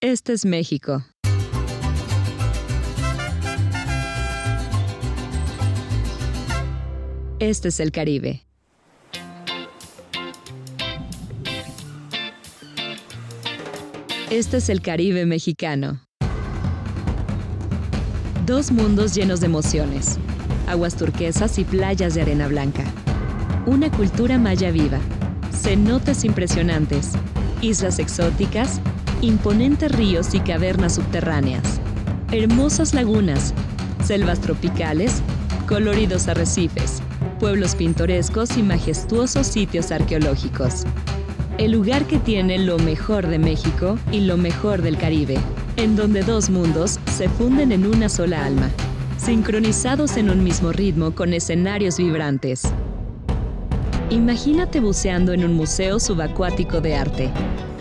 Este es México. Este es el Caribe. Este es el Caribe mexicano. Dos mundos llenos de emociones, aguas turquesas y playas de arena blanca. Una cultura maya viva, cenotes impresionantes, islas exóticas, imponentes ríos y cavernas subterráneas, hermosas lagunas, selvas tropicales, coloridos arrecifes, pueblos pintorescos y majestuosos sitios arqueológicos. El lugar que tiene lo mejor de México y lo mejor del Caribe, en donde dos mundos se funden en una sola alma, sincronizados en un mismo ritmo con escenarios vibrantes. Imagínate buceando en un museo subacuático de arte,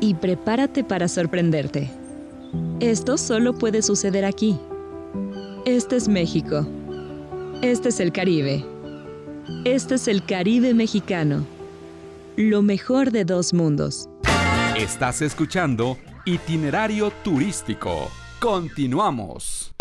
y prepárate para sorprenderte. Esto solo puede suceder aquí. Este es México. Este es el Caribe. Este es el Caribe mexicano. Lo mejor de dos mundos. Estás escuchando Itinerario Turístico. Continuamos.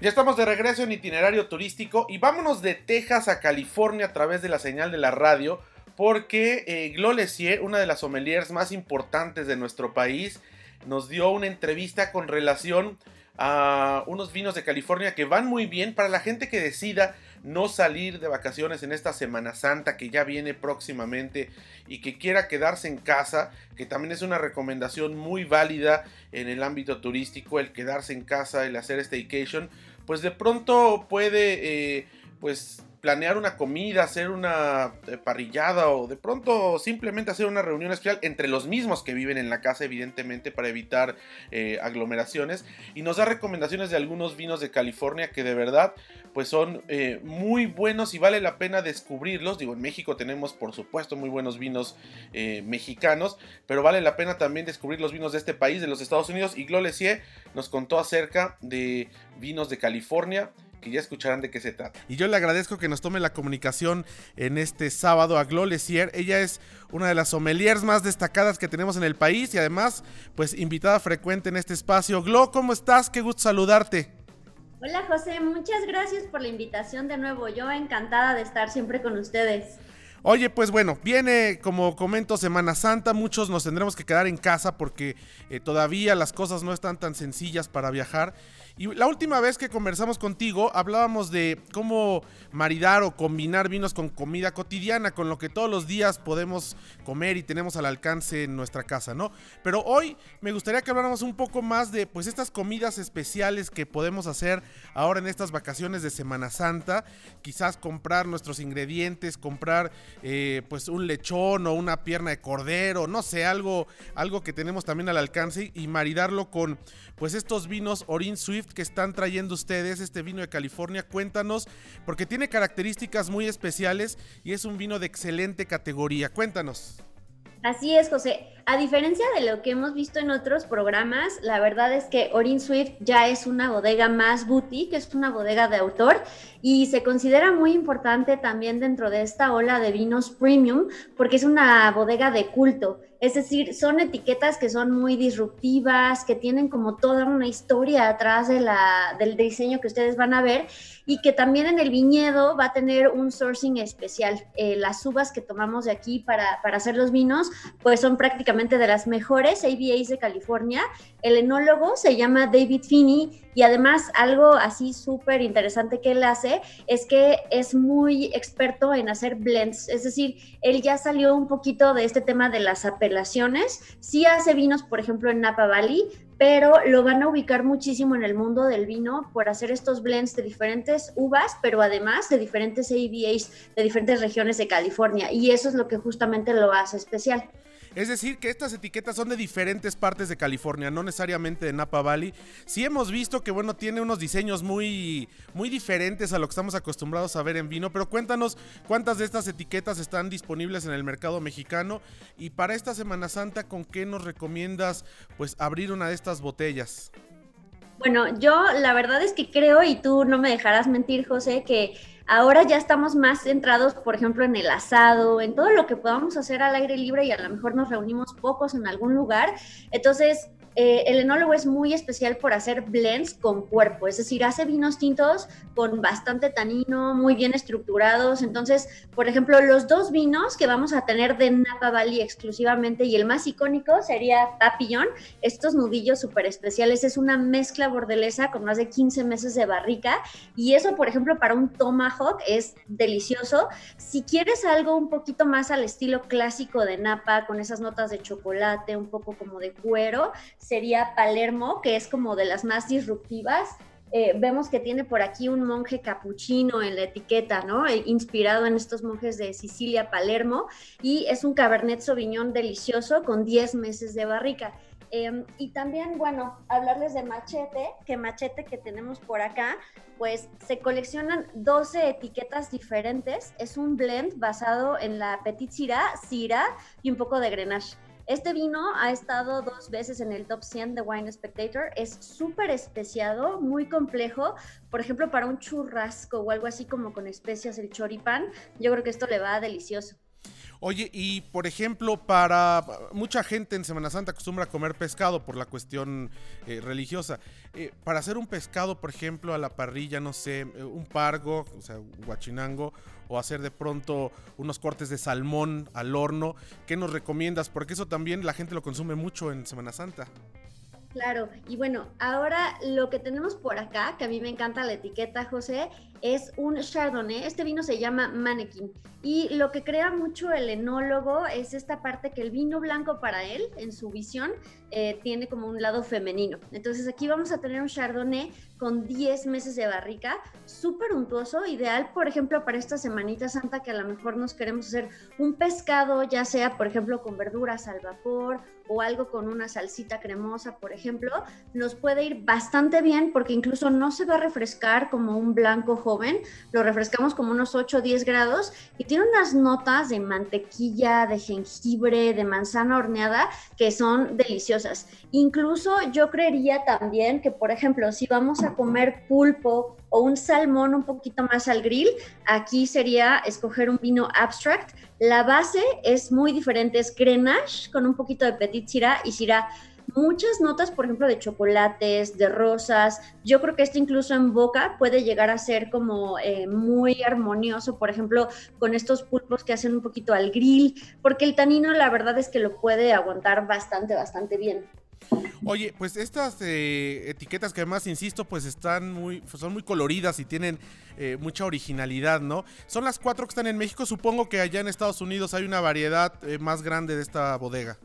Ya estamos de regreso en itinerario turístico y vámonos de Texas a California a través de la señal de la radio porque eh, una de las sommeliers más importantes de nuestro país, nos dio una entrevista con relación a unos vinos de California que van muy bien. Para la gente que decida no salir de vacaciones en esta Semana Santa que ya viene próximamente y que quiera quedarse en casa, que también es una recomendación muy válida en el ámbito turístico, el quedarse en casa, el hacer staycation pues de pronto puede eh, pues planear una comida, hacer una eh, parrillada o de pronto simplemente hacer una reunión especial entre los mismos que viven en la casa, evidentemente, para evitar eh, aglomeraciones. Y nos da recomendaciones de algunos vinos de California que de verdad pues son muy buenos y vale la pena descubrirlos. Digo, en México tenemos por supuesto muy buenos vinos mexicanos, pero vale la pena también descubrir los vinos de este país, de los Estados Unidos. Y Glolesier nos contó acerca de vinos de California que ya escucharán de qué se trata. Y yo le agradezco que nos tome la comunicación en este sábado a Glo Lesier. Ella es una de las sommeliers más destacadas que tenemos en el país y además, pues invitada frecuente en este espacio. Glo, ¿cómo estás? Qué gusto saludarte. Hola José, muchas gracias por la invitación de nuevo. Yo encantada de estar siempre con ustedes. Oye, pues bueno, viene como comento Semana Santa, muchos nos tendremos que quedar en casa porque eh, todavía las cosas no están tan sencillas para viajar y la última vez que conversamos contigo hablábamos de cómo maridar o combinar vinos con comida cotidiana, con lo que todos los días podemos comer y tenemos al alcance en nuestra casa, ¿no? Pero hoy me gustaría que habláramos un poco más de pues estas comidas especiales que podemos hacer ahora en estas vacaciones de Semana Santa, quizás comprar nuestros ingredientes, comprar eh, pues un lechón o una pierna de cordero, no sé, algo, algo que tenemos también al alcance y maridarlo con pues estos vinos Orin Swift que están trayendo ustedes, este vino de California. Cuéntanos, porque tiene características muy especiales y es un vino de excelente categoría. Cuéntanos. Así es, José. A diferencia de lo que hemos visto en otros programas, la verdad es que Orin Swift ya es una bodega más boutique, es una bodega de autor y se considera muy importante también dentro de esta ola de vinos premium porque es una bodega de culto. Es decir, son etiquetas que son muy disruptivas, que tienen como toda una historia atrás de la, del diseño que ustedes van a ver y que también en el viñedo va a tener un sourcing especial. Eh, las uvas que tomamos de aquí para, para, hacer los vinos, pues son prácticamente de las mejores ABAs de California. El enólogo se llama David Finney y además algo así súper interesante que él hace es que es muy experto en hacer blends, es decir, él ya salió un poquito de este tema de las apelaciones, sí hace vinos, por ejemplo, en Napa Valley, pero lo van a ubicar muchísimo en el mundo del vino por hacer estos blends de diferentes uvas, pero además de diferentes ABAs de diferentes regiones de California. Y eso es lo que justamente lo hace especial. Es decir, que estas etiquetas son de diferentes partes de California, no necesariamente de Napa Valley. Sí hemos visto que, bueno, tiene unos diseños muy, muy diferentes a lo que estamos acostumbrados a ver en vino, pero cuéntanos cuántas de estas etiquetas están disponibles en el mercado mexicano y para esta Semana Santa, ¿con qué nos recomiendas pues abrir una de estas botellas? Bueno, yo la verdad es que creo, y tú no me dejarás mentir, José, que Ahora ya estamos más centrados, por ejemplo, en el asado, en todo lo que podamos hacer al aire libre y a lo mejor nos reunimos pocos en algún lugar. Entonces, eh, el enólogo es muy especial por hacer blends con cuerpo, es decir, hace vinos tintos con bastante tanino, muy bien estructurados. Entonces, por ejemplo, los dos vinos que vamos a tener de Napa Valley exclusivamente y el más icónico sería Papillon, estos nudillos súper especiales, es una mezcla bordelesa con más de 15 meses de barrica y eso, por ejemplo, para un tomahawk es delicioso. Si quieres algo un poquito más al estilo clásico de Napa, con esas notas de chocolate, un poco como de cuero, sería Palermo, que es como de las más disruptivas. Eh, vemos que tiene por aquí un monje capuchino en la etiqueta, ¿no? Eh, inspirado en estos monjes de Sicilia, Palermo, y es un Cabernet Sauvignon delicioso con 10 meses de barrica. Em, y también, bueno, hablarles de Machete, que Machete que tenemos por acá, pues se coleccionan 12 etiquetas diferentes. Es un blend basado en la Petit Syrah, Syrah y un poco de Grenache. Este vino ha estado dos veces en el top 100 de Wine Spectator. Es súper especiado, muy complejo. Por ejemplo, para un churrasco o algo así como con especias, el choripán, yo creo que esto le va delicioso. Oye, y por ejemplo, para mucha gente en Semana Santa acostumbra a comer pescado por la cuestión eh, religiosa. Eh, para hacer un pescado, por ejemplo, a la parrilla, no sé, eh, un pargo, o sea, guachinango, o hacer de pronto unos cortes de salmón al horno, ¿qué nos recomiendas? Porque eso también la gente lo consume mucho en Semana Santa. Claro, y bueno, ahora lo que tenemos por acá, que a mí me encanta la etiqueta, José, es un Chardonnay. Este vino se llama Mannequin. Y lo que crea mucho el enólogo es esta parte que el vino blanco para él, en su visión, eh, tiene como un lado femenino. Entonces aquí vamos a tener un Chardonnay con 10 meses de barrica, súper untuoso, ideal, por ejemplo, para esta semanita santa que a lo mejor nos queremos hacer un pescado, ya sea, por ejemplo, con verduras al vapor o algo con una salsita cremosa, por ejemplo, nos puede ir bastante bien porque incluso no se va a refrescar como un blanco lo refrescamos como unos 8 o 10 grados y tiene unas notas de mantequilla, de jengibre, de manzana horneada que son deliciosas. Incluso yo creería también que, por ejemplo, si vamos a comer pulpo o un salmón un poquito más al grill, aquí sería escoger un vino abstract la base es muy diferente, es Grenache con un poquito de Petit Syrah y Syrah. Muchas notas, por ejemplo, de chocolates, de rosas. Yo creo que esto incluso en boca puede llegar a ser como eh, muy armonioso, por ejemplo, con estos pulpos que hacen un poquito al grill, porque el tanino la verdad es que lo puede aguantar bastante, bastante bien. Oye, pues estas eh, etiquetas que además, insisto, pues están muy, son muy coloridas y tienen eh, mucha originalidad, ¿no? Son las cuatro que están en México. Supongo que allá en Estados Unidos hay una variedad eh, más grande de esta bodega.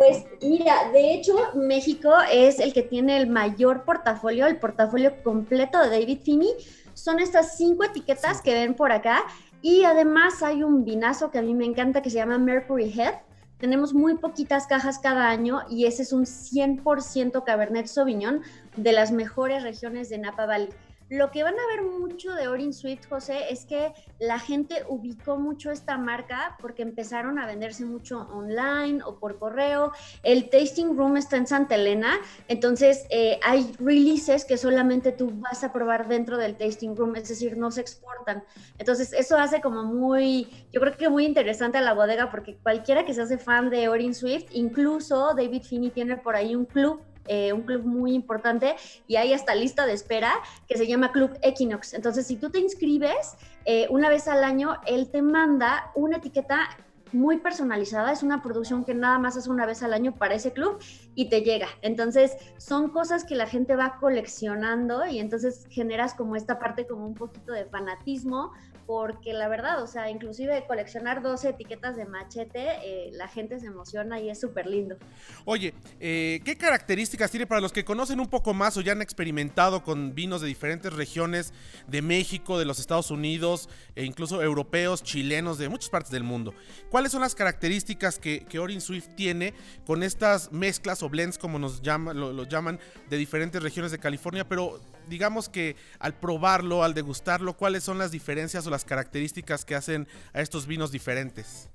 Pues mira, de hecho México es el que tiene el mayor portafolio, el portafolio completo de David Finney. Son estas cinco etiquetas que ven por acá y además hay un vinazo que a mí me encanta que se llama Mercury Head tenemos muy poquitas cajas cada año y ese es un 100% Cabernet Sauvignon de las mejores regiones de Napa Valley. Lo que van a ver mucho de Orin Swift, José, es que la gente ubicó mucho esta marca porque empezaron a venderse mucho online o por correo. El tasting room está en Santa Elena, entonces eh, hay releases que solamente tú vas a probar dentro del tasting room, es decir, no se exportan. Entonces eso hace como muy, yo creo que muy interesante a la bodega porque cualquiera que se hace fan de Orin Swift, incluso David Finney tiene por ahí un club eh, un club muy importante y hay hasta lista de espera que se llama Club Equinox. Entonces, si tú te inscribes eh, una vez al año, él te manda una etiqueta muy personalizada, es una producción que nada más es una vez al año para ese club y te llega. Entonces, son cosas que la gente va coleccionando y entonces generas como esta parte como un poquito de fanatismo porque la verdad, o sea, inclusive coleccionar 12 etiquetas de machete, eh, la gente se emociona y es súper lindo. Oye, eh, ¿qué características tiene para los que conocen un poco más o ya han experimentado con vinos de diferentes regiones de México, de los Estados Unidos e incluso europeos, chilenos, de muchas partes del mundo? ¿Cuáles son las características que, Orin Swift tiene con estas mezclas o blends, como nos llama, lo llaman, de diferentes regiones de California? Pero digamos que al probarlo, al degustarlo, ¿cuáles son las diferencias o las características que hacen a estos vinos diferentes?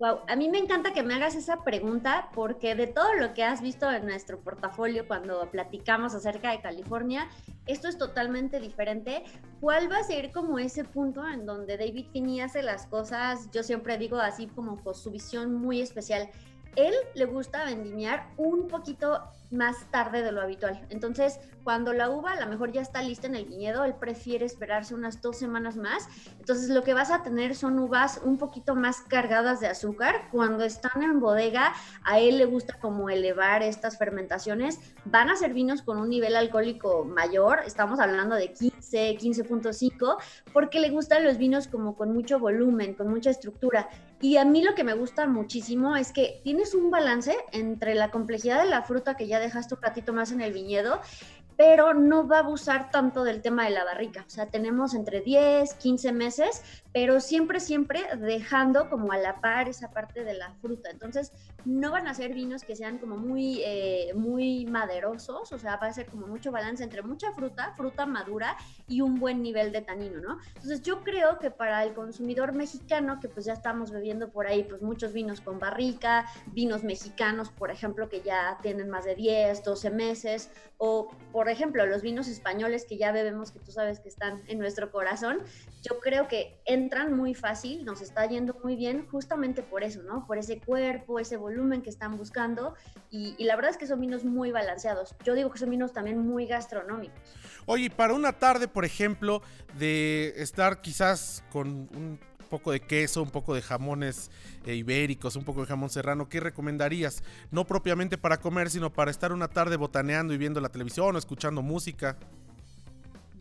Wow, a mí me encanta que me hagas esa pregunta porque de todo lo que has visto en nuestro portafolio cuando platicamos acerca de California, esto es totalmente diferente. ¿Cuál va a ser como ese punto en donde David Finney hace las cosas, yo siempre digo así como con su visión muy especial? Él le gusta vendimiar un poquito más tarde de lo habitual. Entonces, cuando la uva a lo mejor ya está lista en el viñedo, él prefiere esperarse unas dos semanas más. Entonces, lo que vas a tener son uvas un poquito más cargadas de azúcar. Cuando están en bodega, a él le gusta como elevar estas fermentaciones. Van a ser vinos con un nivel alcohólico mayor, estamos hablando de 15, 15.5, porque le gustan los vinos como con mucho volumen, con mucha estructura. Y a mí lo que me gusta muchísimo es que tienes un balance entre la complejidad de la fruta que ya dejaste un ratito más en el viñedo pero no va a abusar tanto del tema de la barrica. O sea, tenemos entre 10, 15 meses, pero siempre, siempre dejando como a la par esa parte de la fruta. Entonces, no van a ser vinos que sean como muy, eh, muy maderosos, o sea, va a ser como mucho balance entre mucha fruta, fruta madura y un buen nivel de tanino, ¿no? Entonces, yo creo que para el consumidor mexicano, que pues ya estamos bebiendo por ahí, pues muchos vinos con barrica, vinos mexicanos, por ejemplo, que ya tienen más de 10, 12 meses, o por ejemplo, los vinos españoles que ya bebemos, que tú sabes que están en nuestro corazón, yo creo que entran muy fácil, nos está yendo muy bien justamente por eso, ¿no? Por ese cuerpo, ese volumen que están buscando y, la verdad es que son vinos muy balanceados. Yo digo que son vinos también muy gastronómicos. Oye, para una tarde, por ejemplo, de estar quizás con un poco de queso, un poco de jamones eh, ibéricos, un poco de jamón serrano, ¿qué recomendarías? No propiamente para comer, sino para estar una tarde botaneando y viendo la televisión o escuchando música.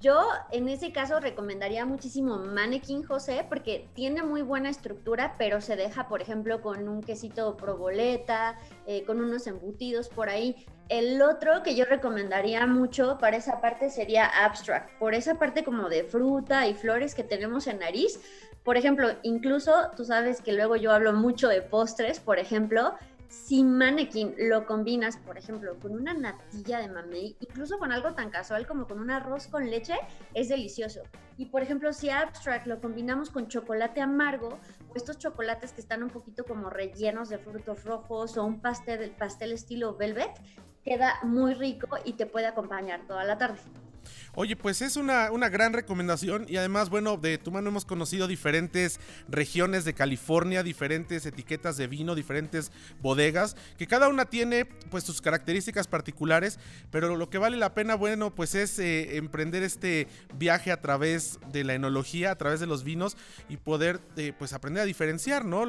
Yo en ese caso recomendaría muchísimo Mannequin José porque tiene muy buena estructura, pero se deja, por ejemplo, con un quesito proboleta, eh, con unos embutidos por ahí. El otro que yo recomendaría mucho para esa parte sería Abstract, por esa parte como de fruta y flores que tenemos en nariz. Por ejemplo, incluso tú sabes que luego yo hablo mucho de postres, por ejemplo, si Mannequin lo combinas, por ejemplo, con una natilla de mamey, incluso con algo tan casual como con un arroz con leche, es delicioso. Y por ejemplo, si Abstract lo combinamos con chocolate amargo, o estos chocolates que están un poquito como rellenos de frutos rojos o un pastel, pastel estilo velvet, queda muy rico y te puede acompañar toda la tarde. Oye, pues es una, una, gran recomendación y además, bueno, de tu mano hemos conocido diferentes regiones de California, diferentes etiquetas de vino, diferentes bodegas, que cada una tiene pues sus características particulares, pero lo que vale la pena, bueno, pues es eh, emprender este viaje a través de la enología, a través de los vinos y poder eh, pues aprender a diferenciar, ¿no?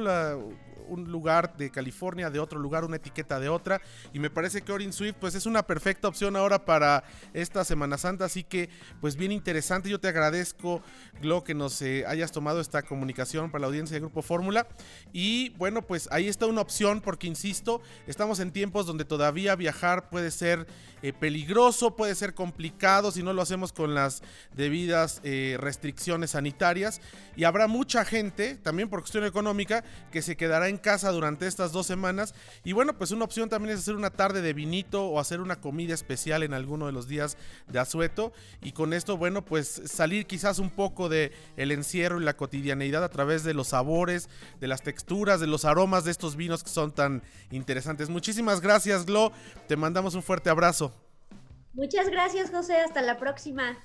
Un lugar de California de otro lugar, una etiqueta de otra y me parece que Orin Swift pues es una perfecta opción ahora para esta Semana Santa, así que pues bien interesante. Yo te agradezco, Glo, que nos eh, hayas tomado esta comunicación para la audiencia de Grupo Fórmula. Y bueno, pues ahí está una opción, porque insisto, estamos en tiempos donde todavía viajar puede ser eh, peligroso, puede ser complicado si no lo hacemos con las debidas eh, restricciones sanitarias. Y habrá mucha gente, también por cuestión económica, que se quedará en casa durante estas dos semanas. Y bueno, pues una opción también es hacer una tarde de vinito o hacer una comida especial en alguno de los días de asueto y con esto, bueno, pues salir quizás un poco de el encierro y la cotidianeidad a través de los sabores, de las texturas, de los aromas de estos vinos que son tan interesantes. Muchísimas gracias, Glo. Te mandamos un fuerte abrazo. Muchas gracias, José. Hasta la próxima.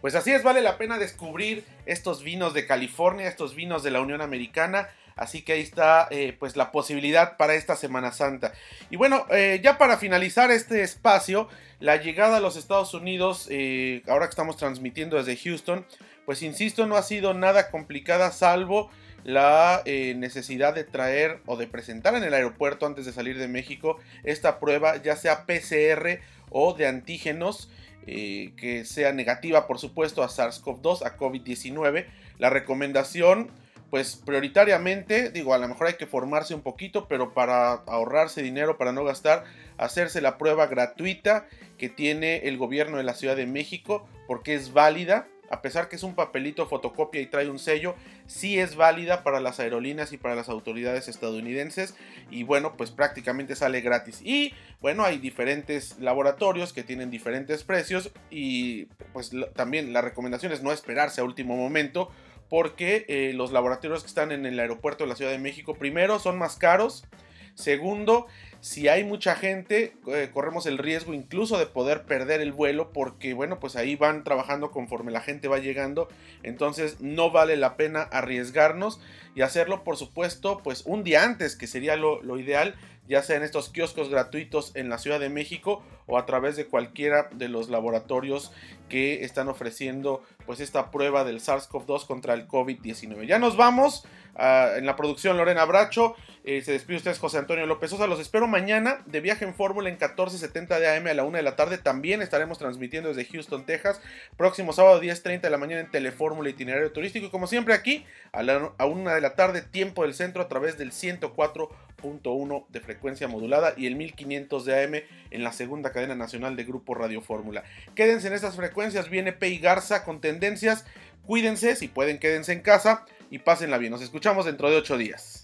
Pues así es, vale la pena descubrir estos vinos de California, estos vinos de la Unión Americana. Así que ahí está eh, pues la posibilidad para esta Semana Santa. Y bueno, eh, ya para finalizar este espacio, la llegada a los Estados Unidos, eh, ahora que estamos transmitiendo desde Houston, pues insisto, no ha sido nada complicada salvo la necesidad de traer o de presentar en el aeropuerto antes de salir de México esta prueba, ya sea PCR o de antígenos. que sea negativa por supuesto a SARS-CoV-2, a COVID-19. La recomendación pues prioritariamente, digo, a lo mejor hay que formarse un poquito, pero para ahorrarse dinero, para no gastar, hacerse la prueba gratuita que tiene el gobierno de la Ciudad de México, porque es válida, a pesar que es un papelito fotocopia y trae un sello, sí es válida para las aerolíneas y para las autoridades estadounidenses y bueno, pues prácticamente sale gratis. Y bueno, hay diferentes laboratorios que tienen diferentes precios y pues también la recomendación es no esperarse a último momento porque eh, los laboratorios que están en el aeropuerto de la Ciudad de México, primero, son más caros. Segundo, si hay mucha gente, eh, corremos el riesgo incluso de poder perder el vuelo porque, bueno, pues ahí van trabajando conforme la gente va llegando. Entonces no vale la pena arriesgarnos y hacerlo, por supuesto, pues un día antes, que sería lo, lo ideal ya sea en estos kioscos gratuitos en la Ciudad de México o a través de cualquiera de los laboratorios que están ofreciendo pues esta prueba del SARS-CoV-2 contra el COVID-19. Ya nos vamos. En la producción Lorena Bracho. Eh, se despide ustedes José Antonio López Sosa. Los espero mañana de viaje en Fórmula en 14.70 de AM a la 1 de la tarde. También estaremos transmitiendo desde Houston, Texas. Próximo sábado 10.30 de la mañana en Telefórmula Itinerario Turístico. Y como siempre aquí a la a 1 de la tarde, tiempo del centro a través del 104.1 de frecuencia modulada y el 1500 de AM en la segunda cadena nacional de Grupo Radio Fórmula. Quédense en estas frecuencias. Viene Pei Garza con tendencias. Cuídense, si pueden, quédense en casa y pásenla bien. Nos escuchamos dentro de ocho días.